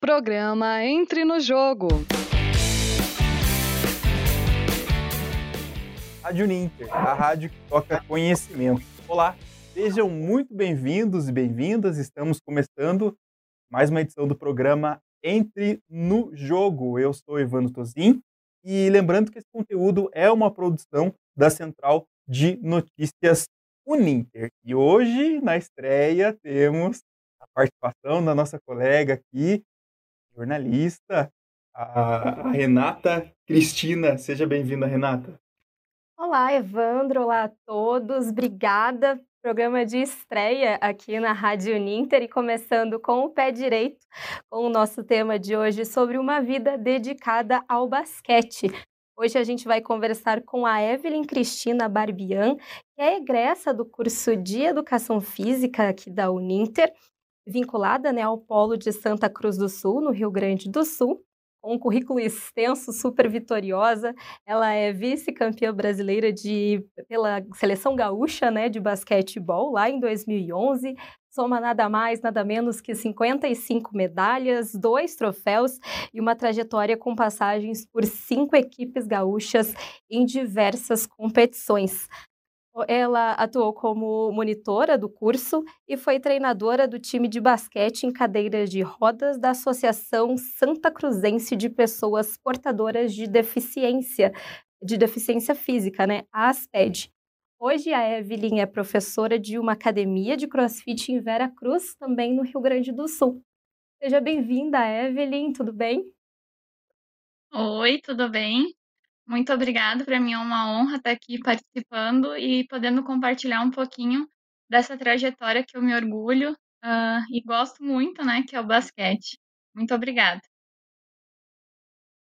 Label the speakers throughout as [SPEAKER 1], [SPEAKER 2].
[SPEAKER 1] Programa Entre no Jogo.
[SPEAKER 2] Rádio Ninter, a rádio que toca conhecimento. Olá, sejam muito bem-vindos e bem-vindas. Estamos começando mais uma edição do programa Entre no Jogo. Eu sou Evandro Tozin e lembrando que esse conteúdo é uma produção da Central de Notícias Uninter. E hoje, na estreia, temos a participação da nossa colega aqui, jornalista, a Renata Cristina. Seja bem-vinda, Renata.
[SPEAKER 3] Olá, Evandro. Olá a todos. Obrigada. Programa de estreia aqui na Rádio Ninter e começando com o pé direito, com o nosso tema de hoje sobre uma vida dedicada ao basquete. Hoje a gente vai conversar com a Evelyn Cristina Barbian, que é egressa do curso de Educação Física aqui da Uninter vinculada né, ao Polo de Santa Cruz do Sul, no Rio Grande do Sul. Com um currículo extenso, super vitoriosa. Ela é vice-campeã brasileira de, pela seleção gaúcha né, de basquetebol lá em 2011 soma nada mais, nada menos que 55 medalhas, dois troféus e uma trajetória com passagens por cinco equipes gaúchas em diversas competições. Ela atuou como monitora do curso e foi treinadora do time de basquete em cadeiras de rodas da Associação Santa Cruzense de Pessoas Portadoras de Deficiência, de Deficiência Física, né? A ASPED. Hoje a Evelyn é professora de uma academia de crossfit em Vera Cruz, também no Rio Grande do Sul. Seja bem-vinda, Evelyn, tudo bem?
[SPEAKER 4] Oi, tudo bem? Muito obrigada, para mim é uma honra estar aqui participando e podendo compartilhar um pouquinho dessa trajetória que eu me orgulho uh, e gosto muito, né, que é o basquete. Muito obrigada.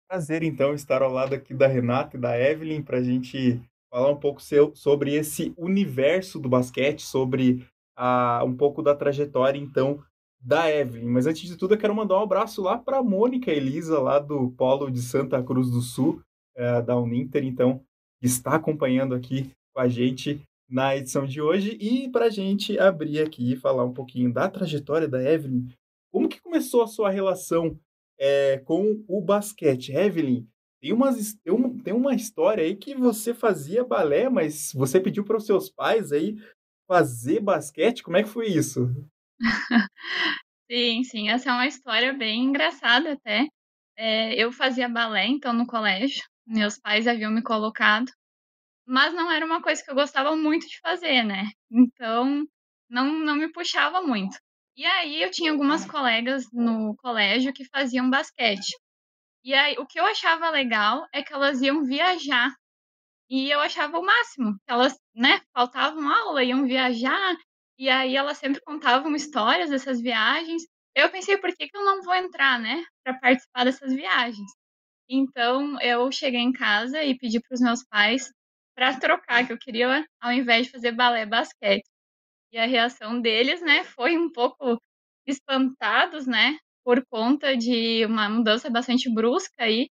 [SPEAKER 2] Prazer, então, estar ao lado aqui da Renata e da Evelyn para a gente falar um pouco seu, sobre esse universo do basquete, sobre uh, um pouco da trajetória, então, da Evelyn. Mas antes de tudo, eu quero mandar um abraço lá para a Mônica Elisa, lá do Polo de Santa Cruz do Sul, uh, da Uninter, então, está acompanhando aqui com a gente na edição de hoje. E para a gente abrir aqui e falar um pouquinho da trajetória da Evelyn, como que começou a sua relação é, com o basquete? Evelyn, tem, umas, tem, um, tem uma história aí que você fazia balé, mas você pediu para os seus pais aí fazer basquete. Como é que foi isso?
[SPEAKER 4] sim, sim, essa é uma história bem engraçada até. É, eu fazia balé, então, no colégio meus pais haviam me colocado, mas não era uma coisa que eu gostava muito de fazer, né? Então, não, não me puxava muito. E aí eu tinha algumas colegas no colégio que faziam basquete. E aí o que eu achava legal é que elas iam viajar. E eu achava o máximo. Elas, né, faltavam aula, iam viajar, e aí elas sempre contavam histórias dessas viagens. Eu pensei, por que, que eu não vou entrar, né, para participar dessas viagens? Então eu cheguei em casa e pedi para os meus pais para trocar, que eu queria, ao invés de fazer balé, basquete. E a reação deles, né, foi um pouco espantados, né, por conta de uma mudança bastante brusca aí,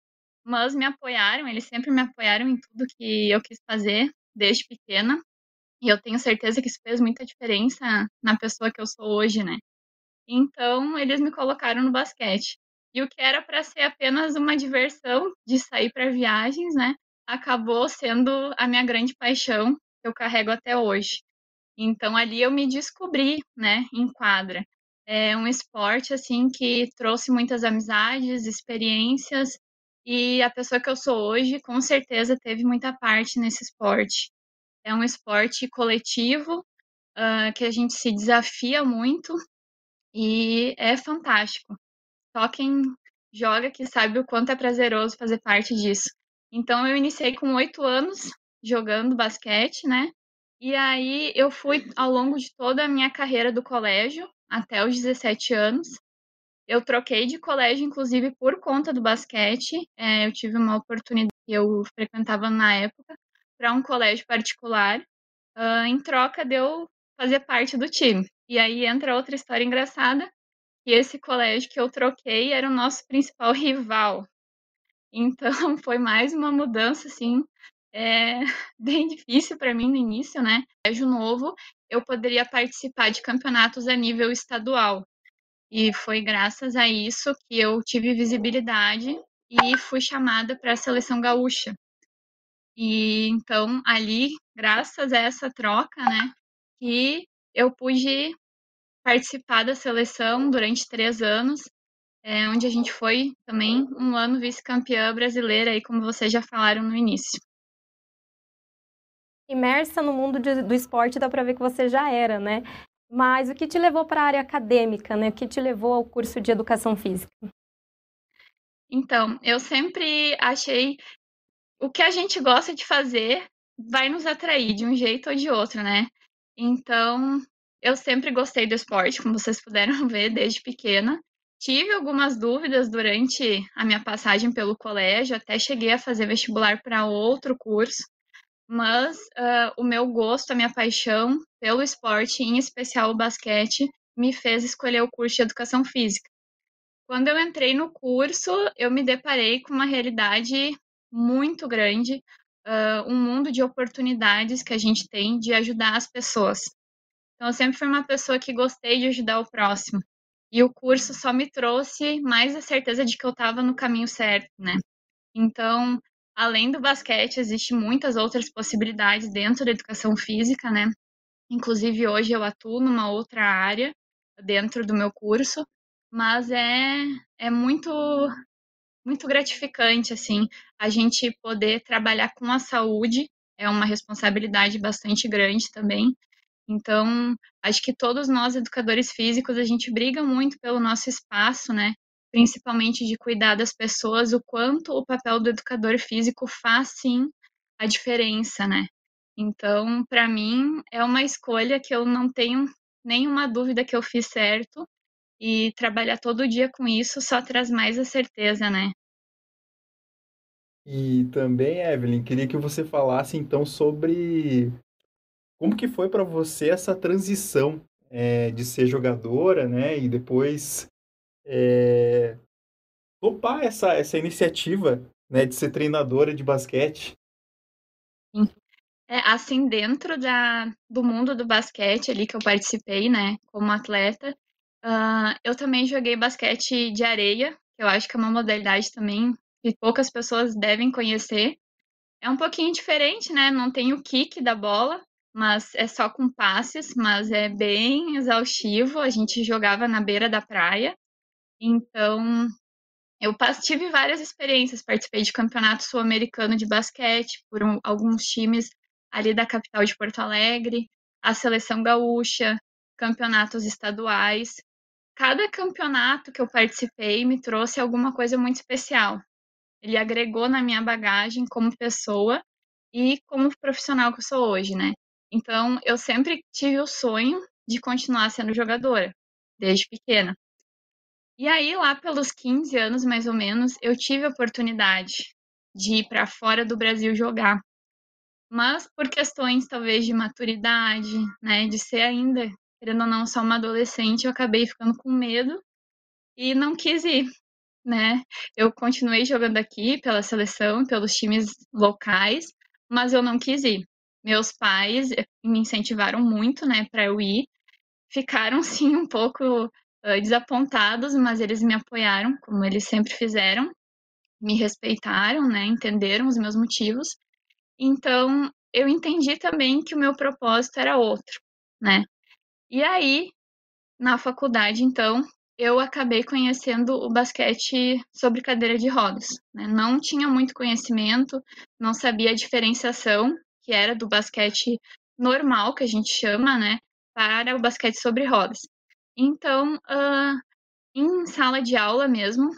[SPEAKER 4] mas me apoiaram, eles sempre me apoiaram em tudo que eu quis fazer desde pequena. E eu tenho certeza que isso fez muita diferença na pessoa que eu sou hoje, né? Então, eles me colocaram no basquete. E o que era para ser apenas uma diversão de sair para viagens, né, acabou sendo a minha grande paixão que eu carrego até hoje. Então ali eu me descobri, né, em quadra. É um esporte assim que trouxe muitas amizades, experiências e a pessoa que eu sou hoje com certeza teve muita parte nesse esporte. É um esporte coletivo uh, que a gente se desafia muito e é fantástico. Só quem joga que sabe o quanto é prazeroso fazer parte disso. Então eu iniciei com oito anos jogando basquete, né? E aí eu fui ao longo de toda a minha carreira do colégio, até os 17 anos. Eu troquei de colégio, inclusive, por conta do basquete. É, eu tive uma oportunidade que eu frequentava na época para um colégio particular, uh, em troca de eu fazer parte do time. E aí entra outra história engraçada, e esse colégio que eu troquei era o nosso principal rival. Então foi mais uma mudança assim, é, bem difícil para mim no início, né? Colégio novo, eu poderia participar de campeonatos a nível estadual. E foi graças a isso que eu tive visibilidade e fui chamada para a seleção gaúcha. E então ali, graças a essa troca, né, que eu pude participar da seleção durante três anos, é, onde a gente foi também um ano vice-campeã brasileira, aí como vocês já falaram no início.
[SPEAKER 3] Imersa no mundo de, do esporte, dá para ver que você já era, né? Mas o que te levou para a área acadêmica, né? O que te levou ao curso de educação física?
[SPEAKER 4] Então, eu sempre achei o que a gente gosta de fazer vai nos atrair de um jeito ou de outro, né? Então, eu sempre gostei do esporte, como vocês puderam ver desde pequena. Tive algumas dúvidas durante a minha passagem pelo colégio, até cheguei a fazer vestibular para outro curso, mas uh, o meu gosto, a minha paixão pelo esporte, em especial o basquete, me fez escolher o curso de educação física. Quando eu entrei no curso, eu me deparei com uma realidade muito grande, uh, um mundo de oportunidades que a gente tem de ajudar as pessoas. Então, eu sempre fui uma pessoa que gostei de ajudar o próximo. E o curso só me trouxe mais a certeza de que eu estava no caminho certo, né? Então, além do basquete, existem muitas outras possibilidades dentro da educação física, né? Inclusive, hoje eu atuo numa outra área dentro do meu curso, mas é, é muito muito gratificante assim a gente poder trabalhar com a saúde é uma responsabilidade bastante grande também então acho que todos nós educadores físicos a gente briga muito pelo nosso espaço né principalmente de cuidar das pessoas o quanto o papel do educador físico faz sim a diferença né então para mim é uma escolha que eu não tenho nenhuma dúvida que eu fiz certo e trabalhar todo dia com isso só traz mais a certeza, né?
[SPEAKER 2] E também, Evelyn, queria que você falasse então sobre como que foi para você essa transição é, de ser jogadora, né, e depois é, topar essa, essa iniciativa, né, de ser treinadora de basquete.
[SPEAKER 4] É, assim, dentro da, do mundo do basquete ali que eu participei, né, como atleta, Uh, eu também joguei basquete de areia, que eu acho que é uma modalidade também que poucas pessoas devem conhecer. É um pouquinho diferente, né? Não tem o kick da bola, mas é só com passes, mas é bem exaustivo. A gente jogava na beira da praia. Então, eu tive várias experiências. Participei de campeonato sul-americano de basquete por um, alguns times ali da capital de Porto Alegre, a seleção gaúcha, campeonatos estaduais cada campeonato que eu participei me trouxe alguma coisa muito especial. Ele agregou na minha bagagem como pessoa e como profissional que eu sou hoje, né? Então, eu sempre tive o sonho de continuar sendo jogadora, desde pequena. E aí, lá pelos 15 anos, mais ou menos, eu tive a oportunidade de ir para fora do Brasil jogar. Mas por questões talvez de maturidade, né, de ser ainda querendo ou não, só uma adolescente, eu acabei ficando com medo e não quis ir, né? Eu continuei jogando aqui pela seleção, pelos times locais, mas eu não quis ir. Meus pais me incentivaram muito, né, para eu ir. Ficaram sim um pouco uh, desapontados, mas eles me apoiaram, como eles sempre fizeram. Me respeitaram, né, entenderam os meus motivos. Então, eu entendi também que o meu propósito era outro, né? E aí, na faculdade, então, eu acabei conhecendo o basquete sobre cadeira de rodas. Né? Não tinha muito conhecimento, não sabia a diferenciação que era do basquete normal, que a gente chama, né, para o basquete sobre rodas. Então, uh, em sala de aula mesmo,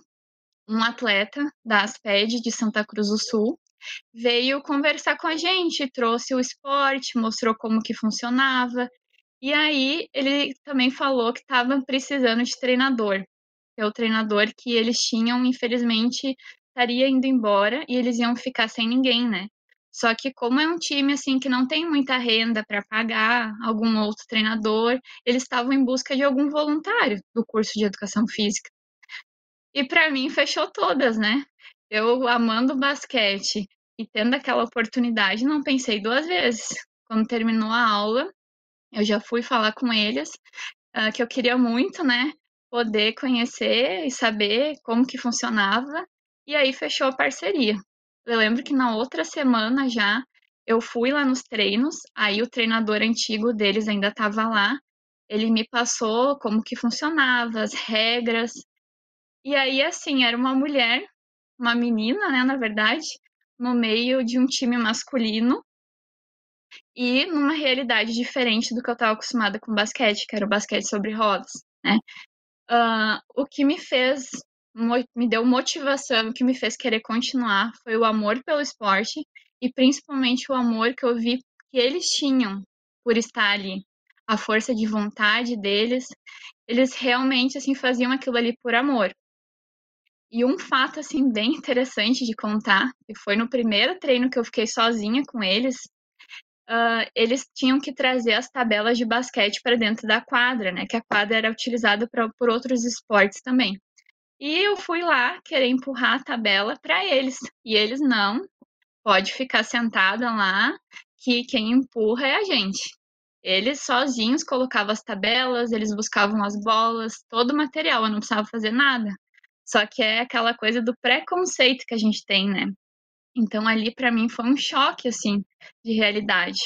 [SPEAKER 4] um atleta da ASPED de Santa Cruz do Sul veio conversar com a gente, trouxe o esporte, mostrou como que funcionava, e aí ele também falou que estava precisando de treinador. É o treinador que eles tinham, infelizmente, estaria indo embora e eles iam ficar sem ninguém, né? Só que como é um time assim que não tem muita renda para pagar algum outro treinador, eles estavam em busca de algum voluntário do curso de educação física. E para mim fechou todas, né? Eu amando basquete e tendo aquela oportunidade, não pensei duas vezes. Quando terminou a aula, eu já fui falar com eles uh, que eu queria muito, né, poder conhecer e saber como que funcionava, e aí fechou a parceria. Eu lembro que na outra semana já eu fui lá nos treinos, aí o treinador antigo deles ainda estava lá, ele me passou como que funcionava, as regras. E aí, assim, era uma mulher, uma menina, né, na verdade, no meio de um time masculino e numa realidade diferente do que eu estava acostumada com basquete, que era o basquete sobre rodas, né? Uh, o que me fez, me deu motivação, que me fez querer continuar foi o amor pelo esporte e principalmente o amor que eu vi que eles tinham por estar ali, a força de vontade deles, eles realmente assim faziam aquilo ali por amor. E um fato assim bem interessante de contar, que foi no primeiro treino que eu fiquei sozinha com eles, uh, eles tinham que trazer as tabelas de basquete para dentro da quadra, né? Que a quadra era utilizada pra, por outros esportes também. E eu fui lá querer empurrar a tabela para eles. E eles não, pode ficar sentada lá, que quem empurra é a gente. Eles sozinhos colocavam as tabelas, eles buscavam as bolas, todo o material, eu não precisava fazer nada. Só que é aquela coisa do preconceito que a gente tem, né? Então ali para mim foi um choque assim de realidade.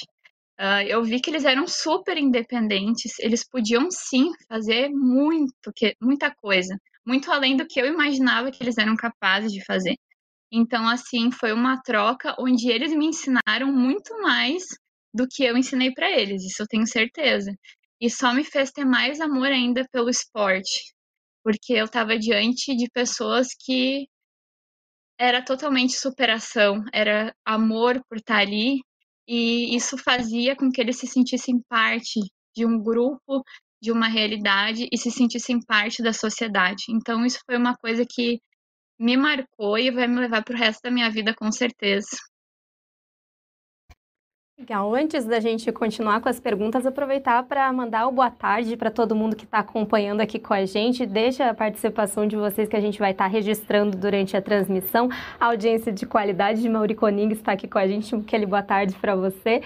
[SPEAKER 4] Uh, eu vi que eles eram super independentes, eles podiam sim fazer muito, que, muita coisa, muito além do que eu imaginava que eles eram capazes de fazer. Então, assim, foi uma troca onde eles me ensinaram muito mais do que eu ensinei para eles, isso eu tenho certeza. E só me fez ter mais amor ainda pelo esporte, porque eu estava diante de pessoas que era totalmente superação, era amor por estar ali, e isso fazia com que eles se sentissem parte de um grupo, de uma realidade e se sentissem parte da sociedade. Então, isso foi uma coisa que me marcou e vai me levar para o resto da minha vida, com certeza.
[SPEAKER 3] Legal. Antes da gente continuar com as perguntas, aproveitar para mandar o boa tarde para todo mundo que está acompanhando aqui com a gente. Deixa a participação de vocês que a gente vai estar tá registrando durante a transmissão. A audiência de qualidade de Mauri Coning está aqui com a gente. Aquele boa tarde para você.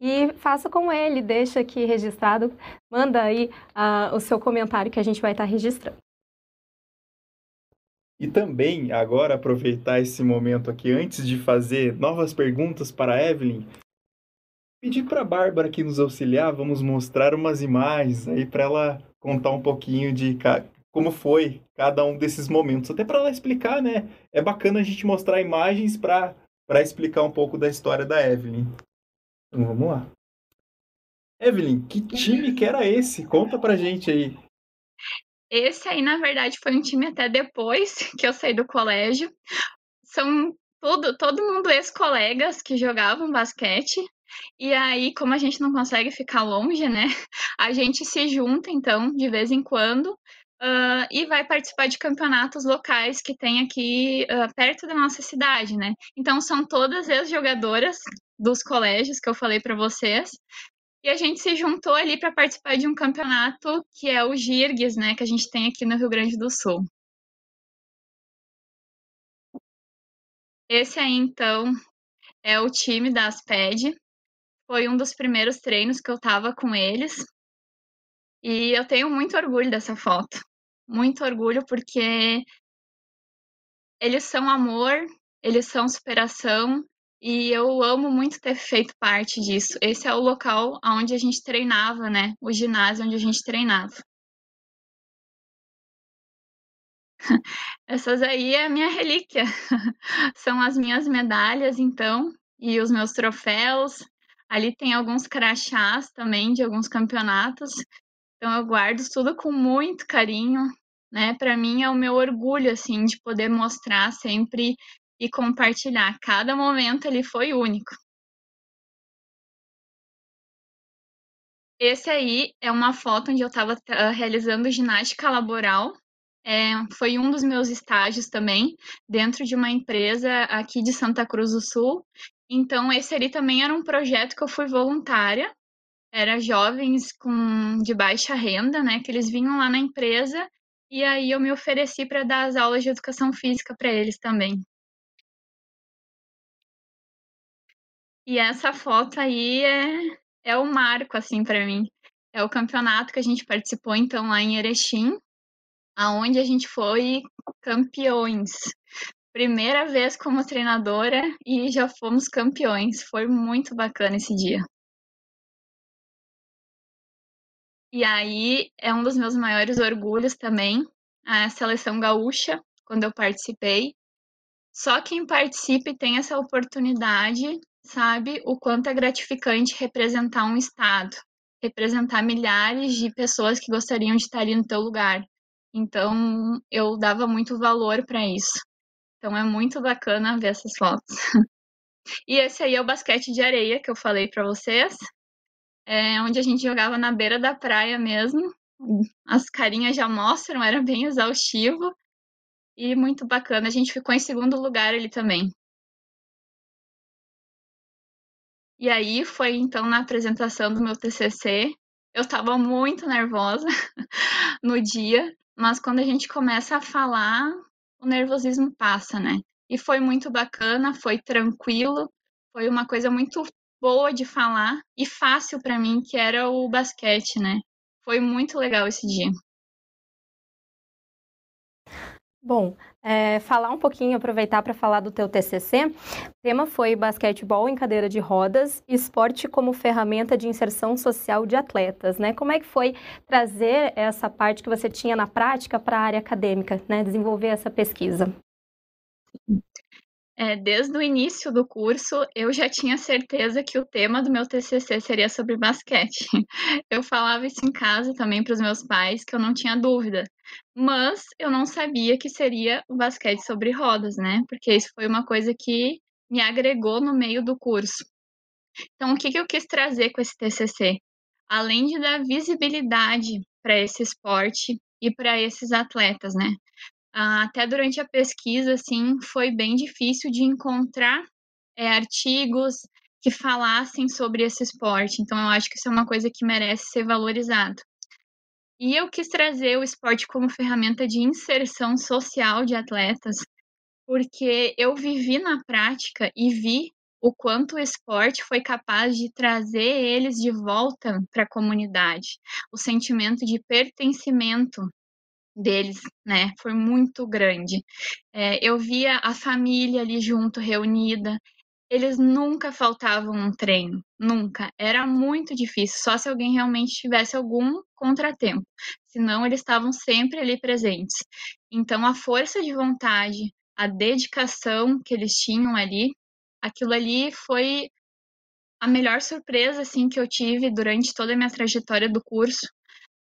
[SPEAKER 3] E faça com ele, deixa aqui registrado. Manda aí uh, o seu comentário que a gente vai estar tá registrando.
[SPEAKER 2] E também, agora, aproveitar esse momento aqui, antes de fazer novas perguntas para a Evelyn, pedir para a Bárbara aqui nos auxiliar, vamos mostrar umas imagens aí para ela contar um pouquinho de como foi cada um desses momentos, até para ela explicar, né? É bacana a gente mostrar imagens para para explicar um pouco da história da Evelyn. Então vamos lá. Evelyn, que time que era esse? Conta pra gente aí.
[SPEAKER 4] Esse aí, na verdade, foi um time até depois que eu saí do colégio. São todo, todo mundo ex-colegas que jogavam basquete. E aí, como a gente não consegue ficar longe, né? A gente se junta, então, de vez em quando, uh, e vai participar de campeonatos locais que tem aqui uh, perto da nossa cidade, né? Então, são todas ex-jogadoras dos colégios que eu falei para vocês. E a gente se juntou ali para participar de um campeonato que é o GIRGS, né? Que a gente tem aqui no Rio Grande do Sul. Esse aí, então, é o time da ASPED. Foi um dos primeiros treinos que eu tava com eles. E eu tenho muito orgulho dessa foto. Muito orgulho porque eles são amor, eles são superação e eu amo muito ter feito parte disso. Esse é o local onde a gente treinava, né? O ginásio onde a gente treinava. Essas aí é a minha relíquia. São as minhas medalhas, então, e os meus troféus. Ali tem alguns crachás também de alguns campeonatos. Então eu guardo tudo com muito carinho, né? Para mim é o meu orgulho assim de poder mostrar sempre e compartilhar. Cada momento ele foi único. Esse aí é uma foto onde eu estava uh, realizando ginástica laboral. É, foi um dos meus estágios também, dentro de uma empresa aqui de Santa Cruz do Sul. Então, esse ali também era um projeto que eu fui voluntária. Era jovens com, de baixa renda, né? Que eles vinham lá na empresa e aí eu me ofereci para dar as aulas de educação física para eles também. E essa foto aí é, é o marco, assim, para mim. É o campeonato que a gente participou, então, lá em Erechim. aonde a gente foi campeões. Primeira vez como treinadora e já fomos campeões. Foi muito bacana esse dia. E aí é um dos meus maiores orgulhos também, a seleção gaúcha, quando eu participei. Só quem participe tem essa oportunidade, sabe, o quanto é gratificante representar um estado, representar milhares de pessoas que gostariam de estar ali no teu lugar. Então, eu dava muito valor para isso. Então, é muito bacana ver essas fotos. E esse aí é o basquete de areia que eu falei para vocês, é, onde a gente jogava na beira da praia mesmo. As carinhas já mostram, era bem exaustivo e muito bacana. A gente ficou em segundo lugar ali também. E aí foi então na apresentação do meu TCC. Eu estava muito nervosa no dia, mas quando a gente começa a falar, o nervosismo passa, né? E foi muito bacana, foi tranquilo, foi uma coisa muito boa de falar e fácil para mim, que era o basquete, né? Foi muito legal esse dia.
[SPEAKER 3] Bom, é, falar um pouquinho, aproveitar para falar do teu TCC. O tema foi basquetebol em cadeira de rodas, esporte como ferramenta de inserção social de atletas, né? Como é que foi trazer essa parte que você tinha na prática para a área acadêmica, né? Desenvolver essa pesquisa?
[SPEAKER 4] É, desde o início do curso, eu já tinha certeza que o tema do meu TCC seria sobre basquete. Eu falava isso em casa também para os meus pais, que eu não tinha dúvida. Mas eu não sabia que seria o basquete sobre rodas, né? Porque isso foi uma coisa que me agregou no meio do curso. Então, o que, que eu quis trazer com esse TCC? Além de dar visibilidade para esse esporte e para esses atletas, né? Até durante a pesquisa, assim, foi bem difícil de encontrar é, artigos que falassem sobre esse esporte. Então, eu acho que isso é uma coisa que merece ser valorizado. E eu quis trazer o esporte como ferramenta de inserção social de atletas, porque eu vivi na prática e vi o quanto o esporte foi capaz de trazer eles de volta para a comunidade, o sentimento de pertencimento deles, né, foi muito grande. É, eu via a família ali junto, reunida. Eles nunca faltavam um treino, nunca. Era muito difícil, só se alguém realmente tivesse algum contratempo. Senão, eles estavam sempre ali presentes. Então, a força de vontade, a dedicação que eles tinham ali, aquilo ali foi a melhor surpresa assim que eu tive durante toda a minha trajetória do curso,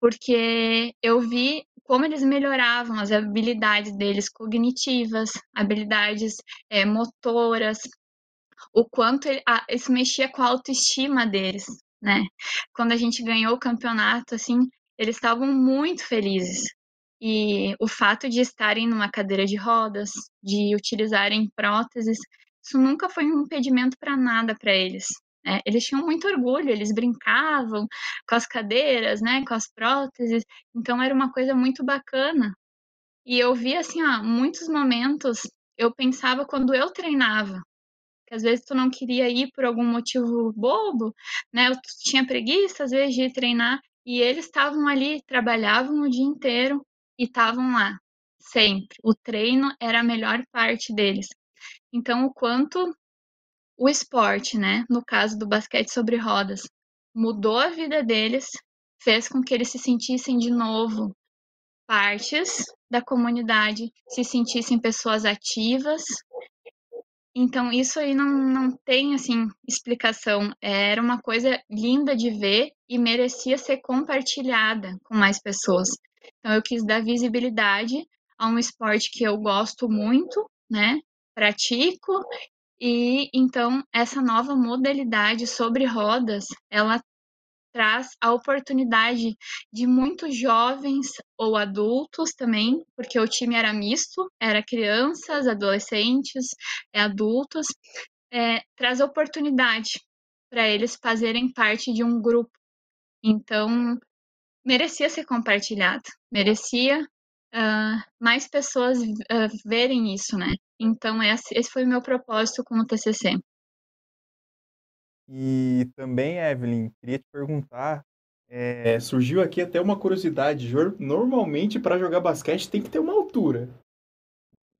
[SPEAKER 4] porque eu vi como eles melhoravam as habilidades deles cognitivas, habilidades é, motoras, o quanto ele, ah, isso mexia com a autoestima deles, né? Quando a gente ganhou o campeonato, assim, eles estavam muito felizes. E o fato de estarem numa cadeira de rodas, de utilizarem próteses, isso nunca foi um impedimento para nada para eles. É, eles tinham muito orgulho, eles brincavam com as cadeiras, né, com as próteses, então era uma coisa muito bacana. E eu vi assim, ó, muitos momentos eu pensava quando eu treinava, que às vezes tu não queria ir por algum motivo bobo, né? Eu tinha preguiça às vezes de treinar e eles estavam ali, trabalhavam o dia inteiro e estavam lá sempre. O treino era a melhor parte deles. Então, o quanto o esporte, né, no caso do basquete sobre rodas, mudou a vida deles, fez com que eles se sentissem de novo partes da comunidade, se sentissem pessoas ativas. Então, isso aí não, não tem, assim, explicação. Era uma coisa linda de ver e merecia ser compartilhada com mais pessoas. Então, eu quis dar visibilidade a um esporte que eu gosto muito, né? Pratico e então essa nova modalidade sobre rodas, ela traz a oportunidade de muitos jovens ou adultos também, porque o time era misto, era crianças, adolescentes, adultos, é, traz oportunidade para eles fazerem parte de um grupo. Então, merecia ser compartilhado, merecia uh, mais pessoas uh, verem isso, né? Então, esse, esse foi o meu propósito com o TCC.
[SPEAKER 2] E também, Evelyn, queria te perguntar É, surgiu aqui até uma curiosidade, normalmente para jogar basquete tem que ter uma altura.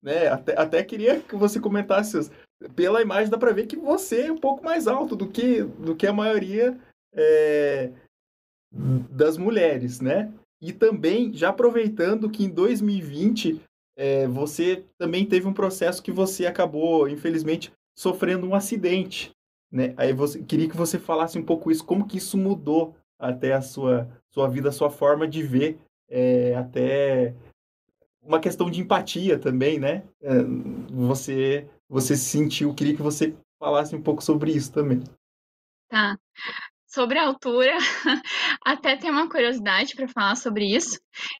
[SPEAKER 2] Né? Até, até queria que você comentasse, pela imagem dá para ver que você é um pouco mais alto do que, do que a maioria é, das mulheres, né? E também, já aproveitando que em 2020 é, você também teve um processo que você acabou, infelizmente, sofrendo um acidente, né? Aí você queria que você falasse um pouco isso, como que isso mudou até a sua, sua vida, a sua forma de ver, é, até uma questão de empatia também, né? É, você, você sentiu, queria que você falasse um pouco sobre isso também.
[SPEAKER 4] Tá. Sobre a altura, até tem uma curiosidade para falar sobre isso,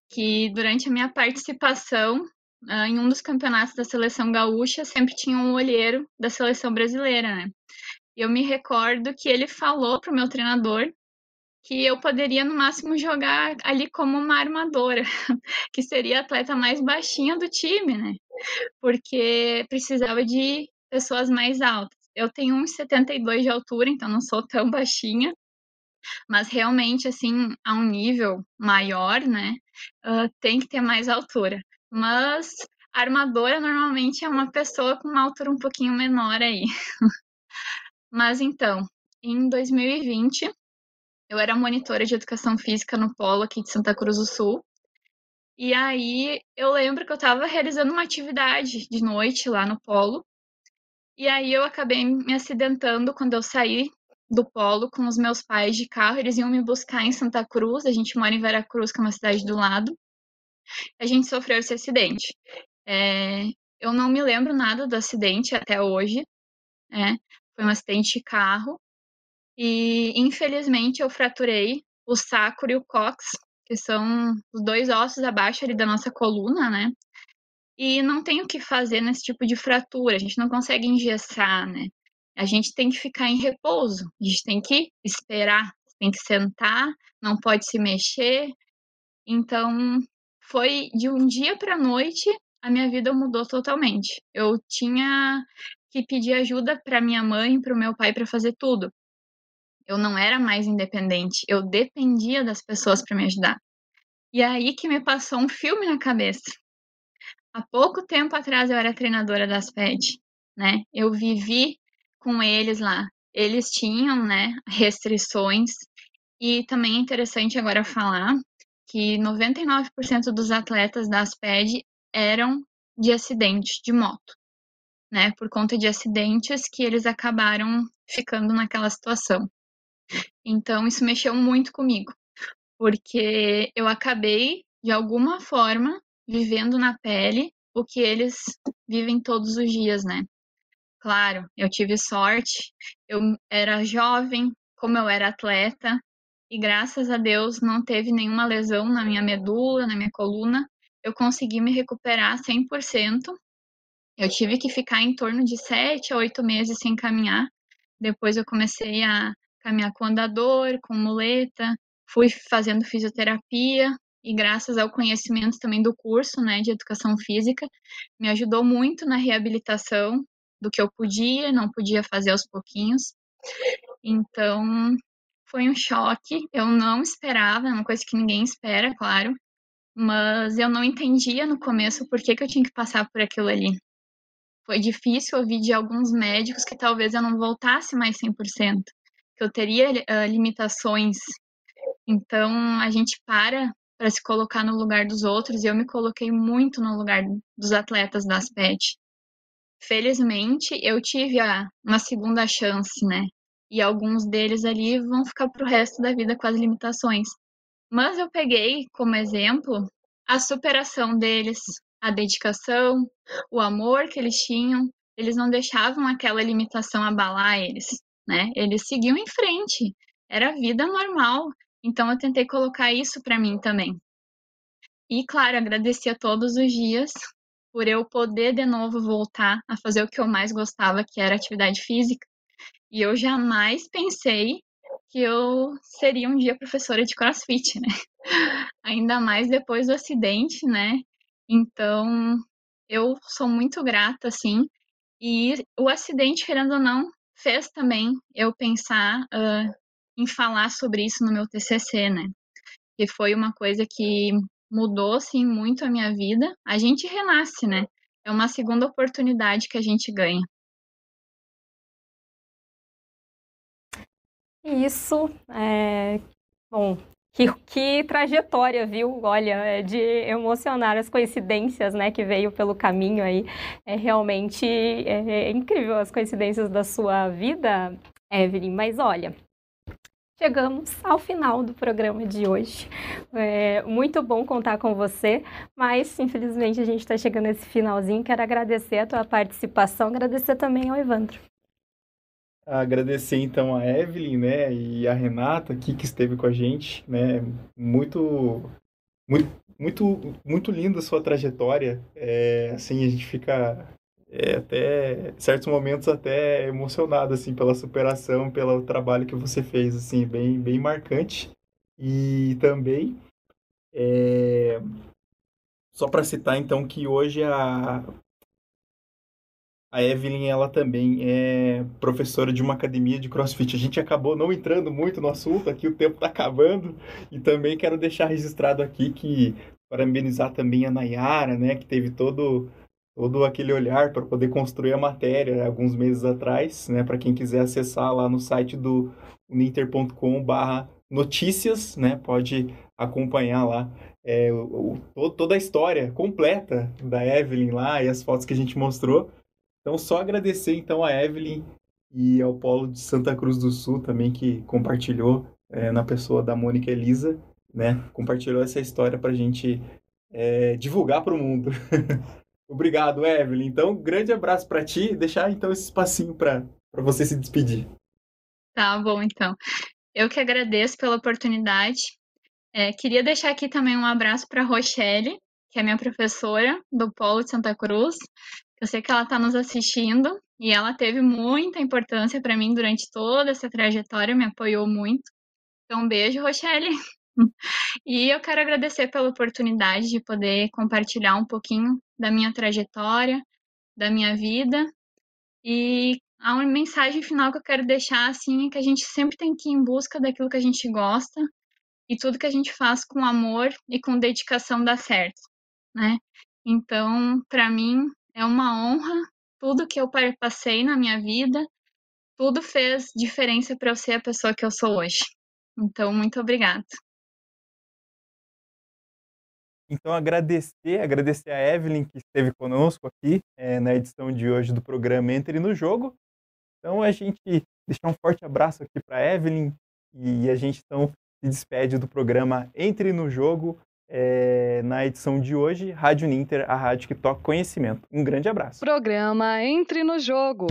[SPEAKER 4] que durante a minha participação uh, em um dos campeonatos da seleção gaúcha, sempre tinha um olheiro da seleção brasileira, né? Eu me recordo que ele falou pro meu treinador que eu poderia no máximo jogar ali como uma armadora, que seria a atleta mais baixinha do time, né? Porque precisava de pessoas mais altas. Eu tenho 1,72 de altura, então não sou tão baixinha, mas realmente, assim, a um nível maior, né, uh, tem que ter mais altura. Mas armadora normalmente é uma pessoa com uma altura um pouquinho menor aí. mas então, em 2020, eu era monitora de educação física no Polo aqui de Santa Cruz do Sul. E aí eu lembro que eu estava realizando uma atividade de noite lá no Polo. E aí eu acabei me acidentando quando eu saí do Polo com os meus pais de carro. Eles iam me buscar em Santa Cruz. A gente mora em Veracruz, que é uma cidade do lado. A gente sofreu esse acidente. É, eu não me lembro nada do acidente até hoje. É, foi um acidente de carro. E infelizmente eu fraturei o sacro e o cox, que são os dois ossos abaixo ali da nossa coluna, né? E não tem o que fazer nesse tipo de fratura, a gente não consegue engessar, né? A gente tem que ficar em repouso, a gente tem que esperar, tem que sentar, não pode se mexer. Então, foi de um dia para noite, a minha vida mudou totalmente. Eu tinha que pedir ajuda para minha mãe, para o meu pai para fazer tudo. Eu não era mais independente, eu dependia das pessoas para me ajudar. E aí que me passou um filme na cabeça. Há pouco tempo atrás eu era treinadora das PED, né? Eu vivi com eles lá. Eles tinham, né, restrições e também é interessante agora falar que 99% dos atletas das PED eram de acidente de moto, né? Por conta de acidentes que eles acabaram ficando naquela situação. Então, isso mexeu muito comigo, porque eu acabei, de alguma forma, vivendo na pele o que eles vivem todos os dias, né? Claro, eu tive sorte, eu era jovem, como eu era atleta, e graças a Deus não teve nenhuma lesão na minha medula, na minha coluna, eu consegui me recuperar 100%. Eu tive que ficar em torno de 7 a 8 meses sem caminhar. Depois eu comecei a caminhar com andador, com muleta, fui fazendo fisioterapia e graças ao conhecimento também do curso, né, de educação física, me ajudou muito na reabilitação do que eu podia, não podia fazer aos pouquinhos. Então, foi um choque, eu não esperava, é uma coisa que ninguém espera, claro, mas eu não entendia no começo por que, que eu tinha que passar por aquilo ali. Foi difícil ouvir de alguns médicos que talvez eu não voltasse mais 100% que eu teria uh, limitações. Então a gente para para se colocar no lugar dos outros e eu me coloquei muito no lugar dos atletas das PET. Felizmente eu tive a, uma segunda chance, né? E alguns deles ali vão ficar pro resto da vida com as limitações. Mas eu peguei como exemplo a superação deles, a dedicação, o amor que eles tinham. Eles não deixavam aquela limitação abalar eles né? Eles seguiam em frente, era vida normal. Então eu tentei colocar isso para mim também. E claro, agradecia todos os dias por eu poder de novo voltar a fazer o que eu mais gostava, que era atividade física. E eu jamais pensei que eu seria um dia professora de CrossFit, né? Ainda mais depois do acidente, né? Então, eu sou muito grata, assim. E o acidente, querendo ou não, fez também eu pensar uh, em falar sobre isso no meu TCC, né? Que foi uma coisa que mudou, assim, muito a minha vida. A gente renasce, né? É uma segunda oportunidade que a gente ganha.
[SPEAKER 3] Isso, é... bom, que, que, trajetória, viu? Olha, é de emocionar as coincidências, né, que veio pelo caminho aí. É realmente é, é incrível as coincidências da sua vida, Evelyn. Mas olha, chegamos ao final do programa de hoje. É muito bom contar com você, mas infelizmente a gente está chegando nesse finalzinho. Quero agradecer a tua participação, agradecer também ao Evandro.
[SPEAKER 2] Agradecer então a Evelyn, né, e a Renata aqui que esteve com a gente, né, muito, muito, muito, muito linda a sua trajetória. É, assim, a gente fica é, até certos momentos até emocionado assim pela superação, pelo trabalho que você fez, assim, bem, bem marcante. E também é, só para citar então que hoje a a Evelyn, ela também é professora de uma academia de crossfit. A gente acabou não entrando muito no assunto aqui, o tempo está acabando. E também quero deixar registrado aqui que parabenizar também a Nayara, né, que teve todo todo aquele olhar para poder construir a matéria alguns meses atrás, né, para quem quiser acessar lá no site do uninter.com/notícias, né, pode acompanhar lá é, o, o, toda a história completa da Evelyn lá e as fotos que a gente mostrou. Então, só agradecer então a Evelyn e ao Polo de Santa Cruz do Sul também que compartilhou é, na pessoa da Mônica Elisa, né? Compartilhou essa história para a gente é, divulgar para o mundo. Obrigado, Evelyn. Então, grande abraço para ti. Deixar então esse espacinho para você se despedir.
[SPEAKER 4] Tá bom, então. Eu que agradeço pela oportunidade. É, queria deixar aqui também um abraço para Rochelle, que é minha professora do Polo de Santa Cruz. Eu sei que ela está nos assistindo e ela teve muita importância para mim durante toda essa trajetória, me apoiou muito. Então, um beijo, Rochelle. E eu quero agradecer pela oportunidade de poder compartilhar um pouquinho da minha trajetória, da minha vida. E a mensagem final que eu quero deixar assim é que a gente sempre tem que ir em busca daquilo que a gente gosta e tudo que a gente faz com amor e com dedicação dá certo, né? Então, para mim, é uma honra. Tudo que eu passei na minha vida, tudo fez diferença para eu ser a pessoa que eu sou hoje. Então, muito obrigada.
[SPEAKER 2] Então, agradecer, agradecer a Evelyn que esteve conosco aqui é, na edição de hoje do programa Entre no Jogo. Então, a gente deixar um forte abraço aqui para Evelyn e a gente então se despede do programa Entre no Jogo é, na edição de hoje, Rádio Ninter, a rádio que toca conhecimento. Um grande abraço.
[SPEAKER 1] Programa Entre no Jogo.